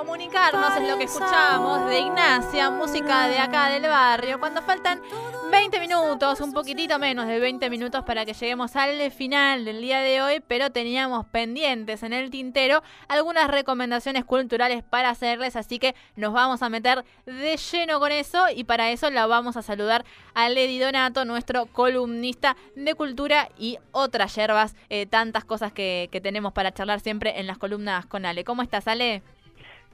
comunicarnos es lo que escuchamos de Ignacia, música de acá del barrio, cuando faltan 20 minutos, un poquitito menos de 20 minutos para que lleguemos al final del día de hoy, pero teníamos pendientes en el tintero algunas recomendaciones culturales para hacerles, así que nos vamos a meter de lleno con eso y para eso la vamos a saludar a Lady Donato, nuestro columnista de cultura y otras yerbas, eh, tantas cosas que, que tenemos para charlar siempre en las columnas con Ale. ¿Cómo estás, Ale?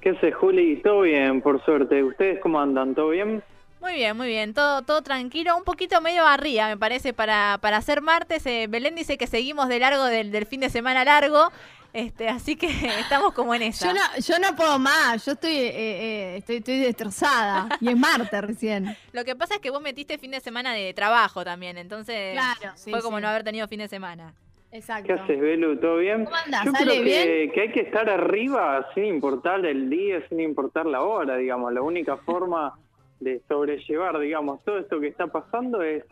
¿Qué haces, Juli? Todo bien, por suerte. ¿Ustedes cómo andan? ¿Todo bien? Muy bien, muy bien, todo, todo tranquilo, un poquito medio arriba, me parece, para, para hacer martes. Eh, Belén dice que seguimos de largo del, del, fin de semana largo, este, así que estamos como en eso. Yo no, yo no puedo más, yo estoy, eh, eh, estoy, estoy destrozada, y es martes recién. Lo que pasa es que vos metiste fin de semana de trabajo también, entonces claro, sí, fue como sí. no haber tenido fin de semana. Exacto. ¿Qué haces, Belu? ¿Todo bien? ¿Cómo andás? Yo ¿Sale creo que, bien? que hay que estar arriba sin importar el día, sin importar la hora, digamos. La única forma de sobrellevar, digamos, todo esto que está pasando es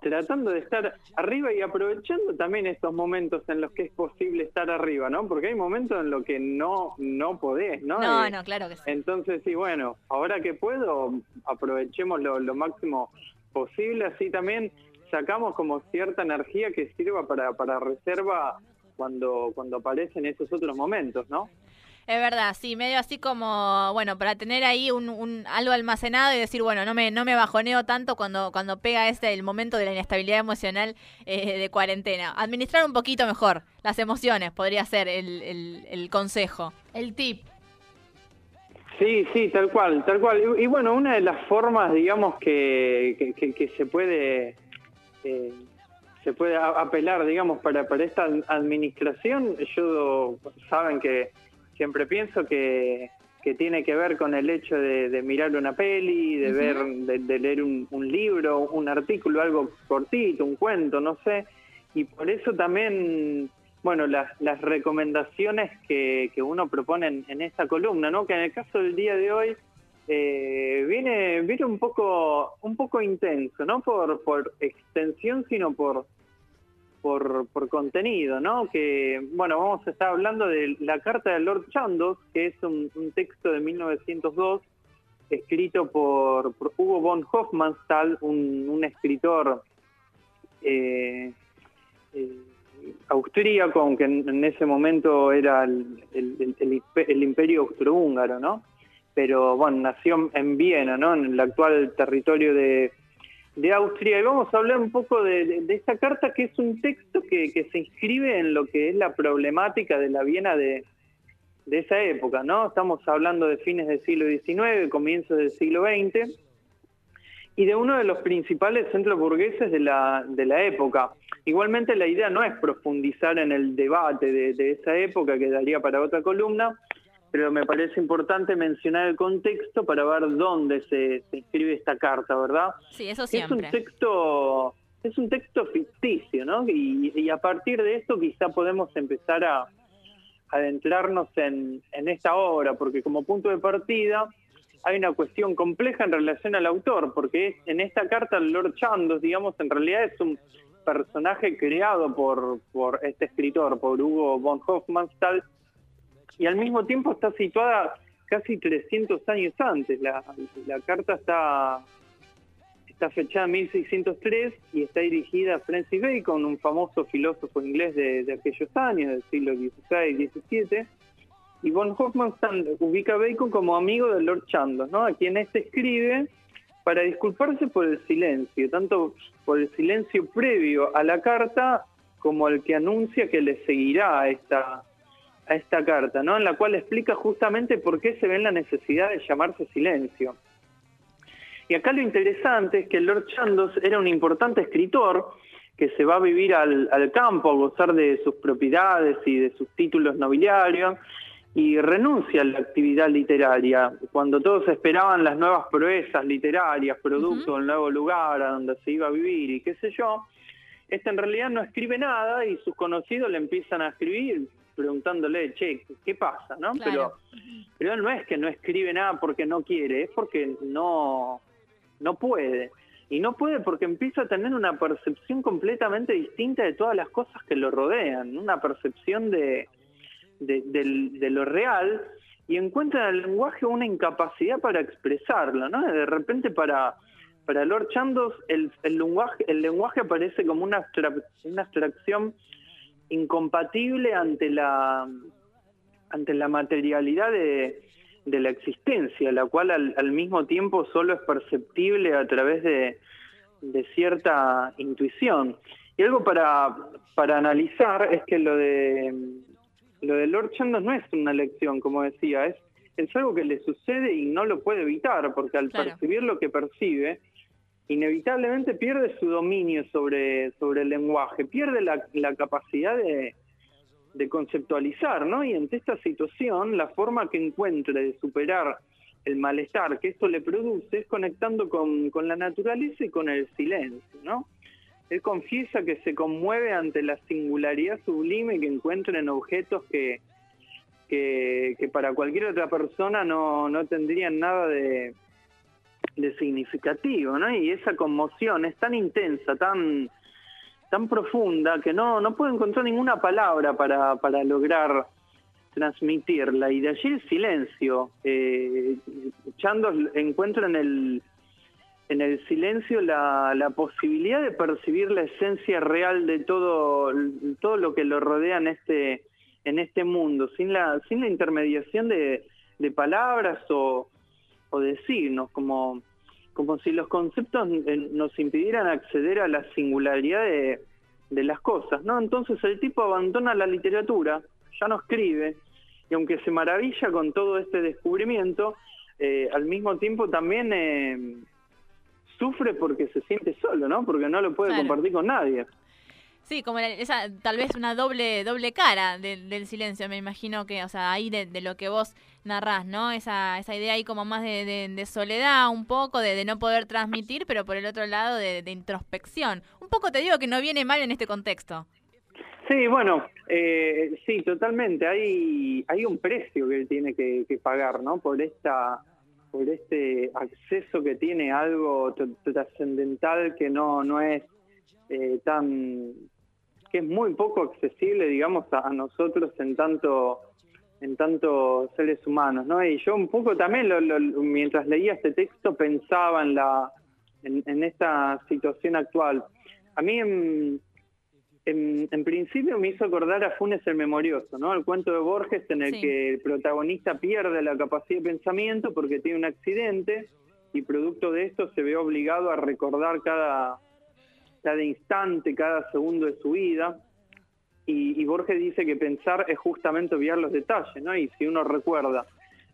tratando de estar arriba y aprovechando también estos momentos en los que es posible estar arriba, ¿no? Porque hay momentos en los que no no podés, ¿no? No, Eh, no, claro que sí. Entonces, sí, bueno, ahora que puedo, aprovechemos lo, lo máximo posible, así también sacamos como cierta energía que sirva para, para reserva cuando, cuando aparecen esos otros momentos, ¿no? Es verdad, sí, medio así como, bueno, para tener ahí un, un algo almacenado y decir, bueno, no me, no me bajoneo tanto cuando, cuando pega ese el momento de la inestabilidad emocional eh, de cuarentena. Administrar un poquito mejor las emociones podría ser el, el, el consejo. El tip. Sí, sí, tal cual, tal cual. Y, y bueno, una de las formas, digamos, que, que, que- que se puede eh, se puede apelar, digamos, para, para esta administración, yo saben que siempre pienso que, que tiene que ver con el hecho de, de mirar una peli, de ver, de, de leer un, un libro, un artículo, algo cortito, un cuento, no sé. Y por eso también, bueno, las, las recomendaciones que, que uno propone en, en esta columna, ¿no? Que en el caso del día de hoy eh, viene, viene un poco, un poco intenso, no por, por extensión, sino por, por, por contenido, ¿no? Que, bueno, vamos a estar hablando de la carta de Lord Chandos, que es un, texto de 1902 escrito por, Hugo von Hofmannsthal, un, un escritor eh, eh, austríaco, aunque en, ese momento era el, el- el- el imperio austrohúngaro, ¿no? Pero bueno, nació en Viena, ¿no? En el actual territorio de, de Austria. Y vamos a hablar un poco de, de- esta carta, que es un texto que, que se inscribe en lo que es la problemática de la Viena de, de esa época, ¿no? Estamos hablando de fines del siglo XIX, comienzos del siglo XX, y de uno de los principales centros burgueses de la, de la época. Igualmente la idea no es profundizar en el debate de, de esa época, que daría para otra columna, pero me parece importante mencionar el contexto para ver dónde se, se escribe esta carta, ¿verdad? Sí, eso Es un siempre. texto, es un texto ficticio, ¿no? Y, y a partir de esto quizá podemos empezar a adentrarnos en, en esta obra, porque como punto de partida hay una cuestión compleja en relación al autor, porque es, en esta carta Lord Chandos, digamos, en realidad es un personaje creado por, por este escritor, por Hugo von Hofmannsthal, y al mismo tiempo está situada casi 300 años antes. La, carta está está fechada en 1603 y está dirigida a Francis Bacon, un famoso filósofo inglés de, aquellos años, del siglo XVI y XVII. Y von Hofmannsthal ubica a Bacon como amigo de Lord Chandos, ¿no? a quien este escribe para disculparse por el silencio, tanto por el silencio previo a la carta como el que anuncia que le seguirá esta, a esta carta, ¿no? en la cual explica justamente por qué se ve en la necesidad de llamarse silencio. Y acá lo interesante es que Lord Chandos era un importante escritor que se va a vivir al, al campo a gozar de sus propiedades y de sus títulos nobiliarios y renuncia a la actividad literaria. Cuando todos esperaban las nuevas proezas literarias, producto del nuevo lugar a donde se iba a vivir y qué sé yo, este en realidad no escribe nada y sus conocidos le empiezan a escribir preguntándole, che, ¿qué pasa? ¿no? Claro. Pero, pero él no es que no escribe nada porque no quiere, es porque no, no puede. Y no puede porque empieza a tener una percepción completamente distinta de todas las cosas que lo rodean, una percepción de, de, lo real y encuentra en el lenguaje una incapacidad para expresarlo, ¿no? De repente para, para Lord Chandos el, el, lenguaje, el lenguaje aparece como una, una abstracción incompatible ante la, ante la materialidad de, de la existencia, la cual al, mismo tiempo solo es perceptible a través de, de cierta intuición. Y algo para, para analizar es que lo de lo de Lord Chandos no es una lección, como decía, es, es algo que le sucede y no lo puede evitar, porque al percibir lo que percibe, inevitablemente pierde su dominio sobre, sobre el lenguaje, pierde la, la capacidad de, de conceptualizar, ¿no? Y ante esta situación, la forma que encuentre de superar el malestar que esto le produce es conectando con, con la naturaleza y con el silencio, ¿no? Él confiesa que se conmueve ante la singularidad sublime que encuentra en objetos que, que, para cualquier otra persona no, no tendrían nada de, de significativo, ¿no? Y esa conmoción es tan intensa, tan tan profunda que no, no puedo encontrar ninguna palabra para, para lograr transmitirla. Y de allí el silencio. Eh, Chandos encuentra en el, en el silencio la, la, posibilidad de percibir la esencia real de todo, todo lo que lo rodea en este, en este mundo, sin la, sin la intermediación de, de palabras o, o de signos, como como si los conceptos eh, nos impidieran acceder a la singularidad de, las cosas, ¿no? Entonces el tipo abandona la literatura, ya no escribe, y aunque se maravilla con todo este descubrimiento, eh, al mismo tiempo también eh, sufre porque se siente solo, ¿no? Porque no lo puede compartir con nadie. Sí, como esa, tal vez una doble doble cara del silencio, me imagino que, o sea, ahí de, lo que vos narrás, ¿no? Esa, esa idea ahí como más de, soledad, un poco, de, no poder transmitir, pero por el otro lado de, introspección. Un poco te digo que no viene mal en este contexto. Sí, bueno, eh, sí, totalmente. Hay, hay un precio que él tiene que, pagar, ¿no? Por esta por este acceso que tiene algo trascendental que no, no es eh, tan que es muy poco accesible, digamos, a, nosotros en tanto en tanto seres humanos, ¿no? Y yo un poco también, mientras leía este texto, pensaba en la en, esta situación actual. A mí, en, en, principio, me hizo acordar a Funes el Memorioso, ¿no? El cuento de Borges en el que el protagonista pierde la capacidad de pensamiento porque tiene un accidente y producto de esto se ve obligado a recordar cada cada instante, cada segundo de su vida. Y, Borges dice que pensar es justamente obviar los detalles, ¿no? Y si uno recuerda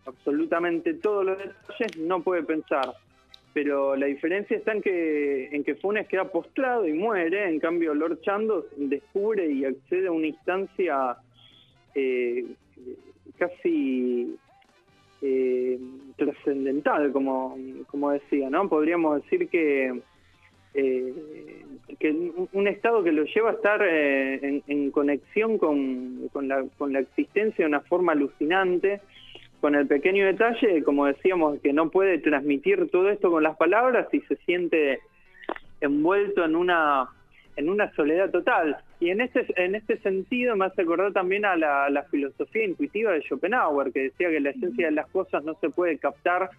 absolutamente todos los detalles, no puede pensar. Pero la diferencia está en que, en que Funes queda postrado y muere, en cambio Lord Chandos descubre y accede a una instancia eh, casi eh, trascendental, como, como decía, ¿no? Podríamos decir que eh, que un estado que lo lleva a estar eh, en, conexión con, con, la, con la existencia de una forma alucinante, con el pequeño detalle, como decíamos, que no puede transmitir todo esto con las palabras y se siente envuelto en una en una soledad total. Y en este, en este sentido me hace acordar también a la, la filosofía intuitiva de Schopenhauer, que decía que la esencia de las cosas no se puede captar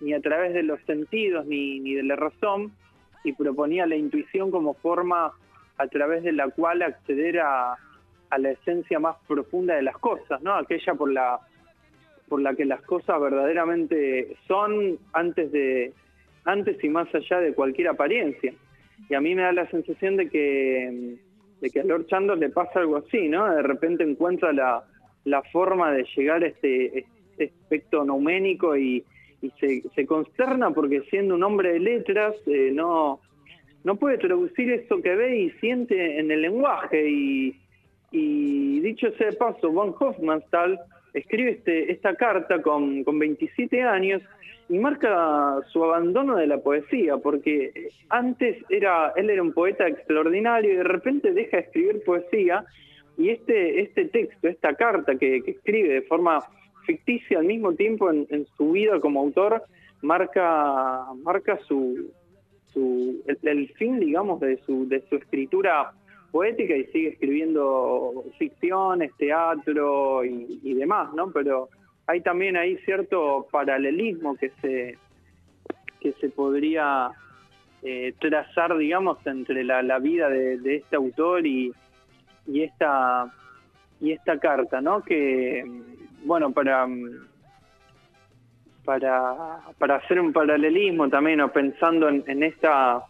ni a través de los sentidos ni, ni de la razón, y proponía la intuición como forma a través de la cual acceder a, la esencia más profunda de las cosas, ¿no? Aquella por la por la que las cosas verdaderamente son antes de antes y más allá de cualquier apariencia. Y a mí me da la sensación de que de que a Lord Chandos le pasa algo así, ¿no? De repente encuentra la, la forma de llegar a este, este aspecto nouménico y, y se, consterna porque siendo un hombre de letras eh, no, no puede traducir eso que ve y siente en el lenguaje. Y, dicho sea de paso, von Hofmannsthal escribe este, esta carta con, con 27 años y marca su abandono de la poesía, porque antes era él era un poeta extraordinario y de repente deja de escribir poesía y este, este texto, esta carta que escribe de forma ficticia al mismo tiempo en, su vida como autor marca marca su, su el, fin digamos de su de su escritura poética y sigue escribiendo ficciones, teatro y, demás, ¿no? Pero hay también ahí cierto paralelismo que se, que se podría eh, trazar, digamos, entre la, vida de, este autor y, y, esta, y esta carta, ¿no? Que, bueno, para, para, para hacer un paralelismo también, o pensando en esta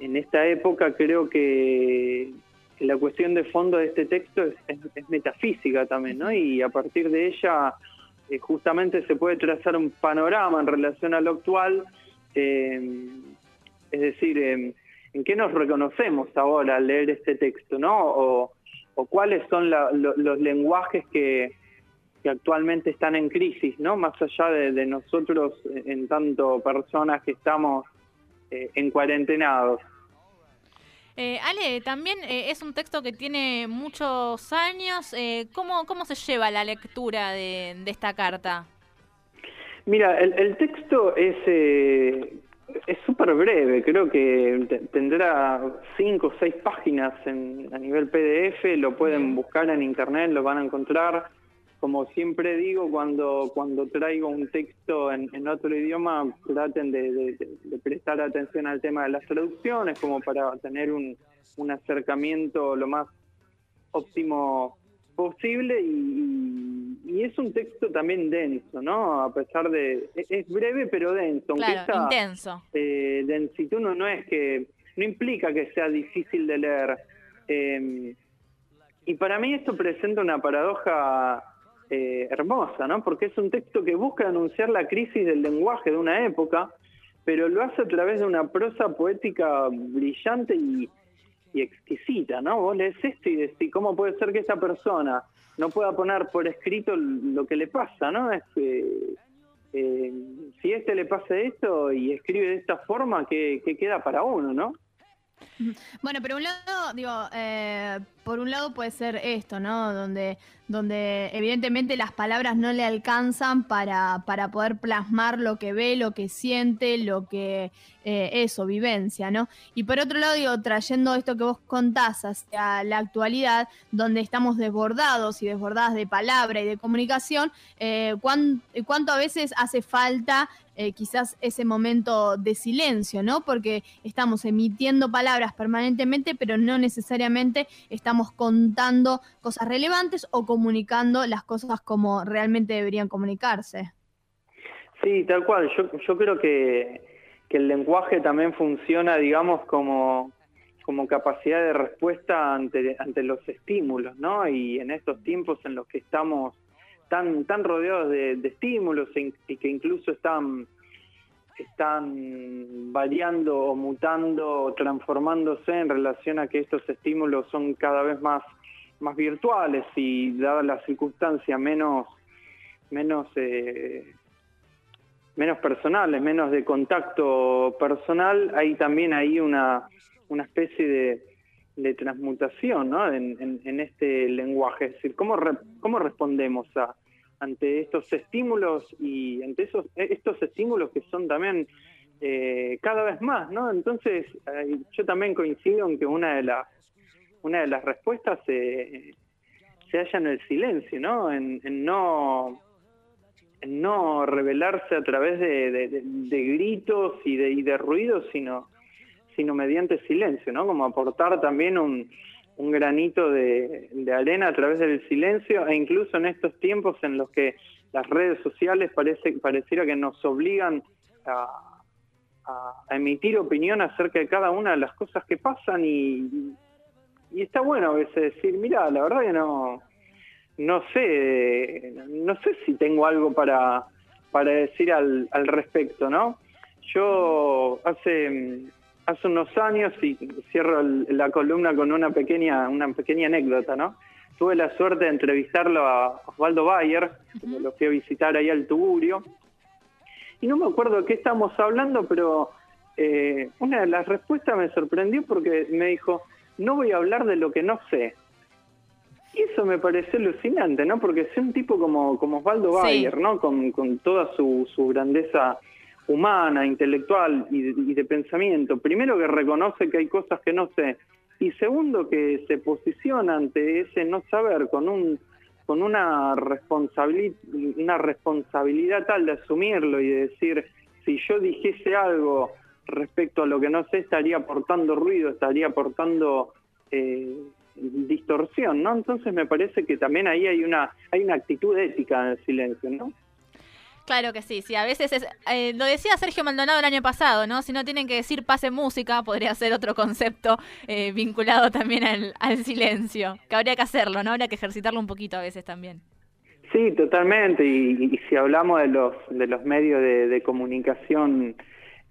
en esta época creo que la cuestión de fondo de este texto es, metafísica también, ¿no? Y a partir de ella eh, justamente se puede trazar un panorama en relación a lo actual, eh, es decir, en qué nos reconocemos ahora al leer este texto, ¿no? Cuáles son los lenguajes que, actualmente están en crisis, ¿no? Más allá de, nosotros, en tanto personas que estamos eh, en cuarentenados. Eh, Ale, también eh, es un texto que tiene muchos años. Eh, ¿cómo, ¿Cómo se lleva la lectura de, esta carta? Mira, el, texto es eh, es súper breve, creo que tendrá cinco o seis páginas en, a nivel PDF, lo pueden buscar en internet, lo van a encontrar. Como siempre digo, cuando, cuando traigo un texto en, otro idioma, traten de, prestar atención al tema de las traducciones, como para tener un, acercamiento lo más óptimo posible y, es un texto también denso, ¿no? A pesar de... E, es breve pero denso. Claro, intenso. Eh, densitud no, no es que... No implica que sea difícil de leer. Eh, y para mí esto presenta una paradoja eh, hermosa, ¿no? Porque es un texto que busca anunciar la crisis del lenguaje de una época, pero lo hace a través de una prosa poética brillante y, exquisita, ¿no? Vos lees esto y decís, ¿cómo puede ser que esta persona no pueda poner por escrito lo que le pasa, ¿no? Es, eh, si a este le pasa esto y escribe de esta forma, ¿qué, qué queda para uno, no? Bueno, pero un lado, digo, eh, por un lado puede ser esto, ¿no? Donde, evidentemente las palabras no le alcanzan para, poder plasmar lo que ve, lo que siente, lo que eh, eso, vivencia, ¿no? Y por otro lado, digo, trayendo esto que vos contás hacia la actualidad, donde estamos desbordados y desbordadas de palabra y de comunicación, eh, ¿cuánto a veces hace falta eh, quizás ese momento de silencio, ¿no? Porque estamos emitiendo palabras permanentemente, pero no necesariamente estamos contando cosas relevantes o comunicando las cosas como realmente deberían comunicarse. Sí, tal cual. Yo, yo creo que, que el lenguaje también funciona, digamos, como, como capacidad de respuesta ante, ante los estímulos, ¿no? Y en estos tiempos en los que estamos tan, rodeados de, estímulos e y que incluso están, están variando o mutando transformándose en relación a que estos estímulos son cada vez más, más virtuales y dadas las circunstancias menos, menos, eh, menos personales, menos de contacto personal, hay también ahí una, una especie de, de transmutación ¿no? en, en, este lenguaje. Es decir, ¿cómo, cómo respondemos a, ante estos estímulos y ante esos, estos estímulos que son también eh, cada vez más, ¿no? Entonces, eh, yo también coincido en que una de las, una de las respuestas se halla en el silencio, ¿no? En, no en no revelarse a través de, gritos y de, y de ruidos, sino, sino mediante silencio, ¿no? Como aportar también un, un granito de, arena a través del silencio e incluso en estos tiempos en los que las redes sociales parece, pareciera que nos obligan a, emitir opinión acerca de cada una de las cosas que pasan y, y está bueno a veces decir, mira, la verdad que no, no sé, no sé si tengo algo para, para decir al, al respecto, ¿no? Yo hace hace unos años, y cierro la columna con una pequeña, una pequeña anécdota, ¿no? Tuve la suerte de entrevistarlo a Osvaldo Bayer, lo fui a visitar ahí al Tugurio, y no me acuerdo de qué estamos hablando, pero eh, una de las respuestas me sorprendió porque me dijo, no voy a hablar de lo que no sé. Y eso me pareció alucinante, ¿no? Porque es un tipo como, como Osvaldo Bayer, ¿no? Con, con toda su, su grandeza humana, intelectual y de, pensamiento. Primero que reconoce que hay cosas que no sé. Y segundo que se posiciona ante ese no saber con un con una responsabilidad una responsabilidad tal de asumirlo y de decir si yo dijese algo respecto a lo que no sé estaría aportando ruido estaría aportando eh, distorsión no entonces me parece que también ahí hay una hay una actitud ética en el silencio no Claro que sí, sí, a veces es, eh, lo decía Sergio Maldonado el año pasado, ¿no? Si no tienen que decir pase música, podría ser otro concepto eh, vinculado también al, silencio, que habría que hacerlo, ¿no? Habría que ejercitarlo un poquito a veces también. Sí, totalmente, y, si hablamos de los, de los medios de, comunicación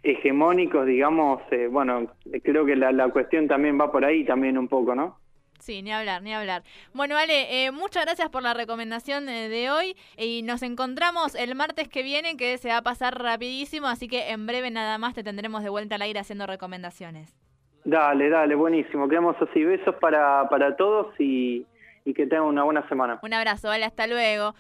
hegemónicos, digamos, eh, bueno, creo que la, la cuestión también va por ahí también un poco, ¿no? Sí, ni hablar, ni hablar. Bueno, Ale, eh, muchas gracias por la recomendación eh, de hoy y nos encontramos el martes que viene, que se va a pasar rapidísimo, así que en breve nada más te tendremos de vuelta al aire haciendo recomendaciones. Dale, dale, buenísimo. Quedamos así. Besos para, para todos y, y que tengan una buena semana. Un abrazo, Ale, hasta luego.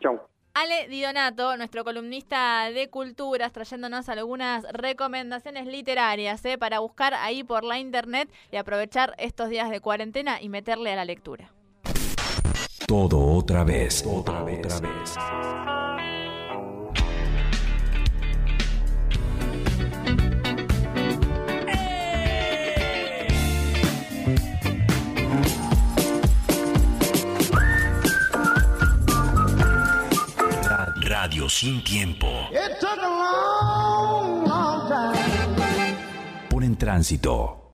Chau. Ale Didonato, nuestro columnista de culturas, trayéndonos algunas recomendaciones literarias ¿eh? para buscar ahí por la internet y aprovechar estos días de cuarentena y meterle a la lectura. Todo otra vez, otra vez. Otra vez. Sin tiempo. Por en tránsito.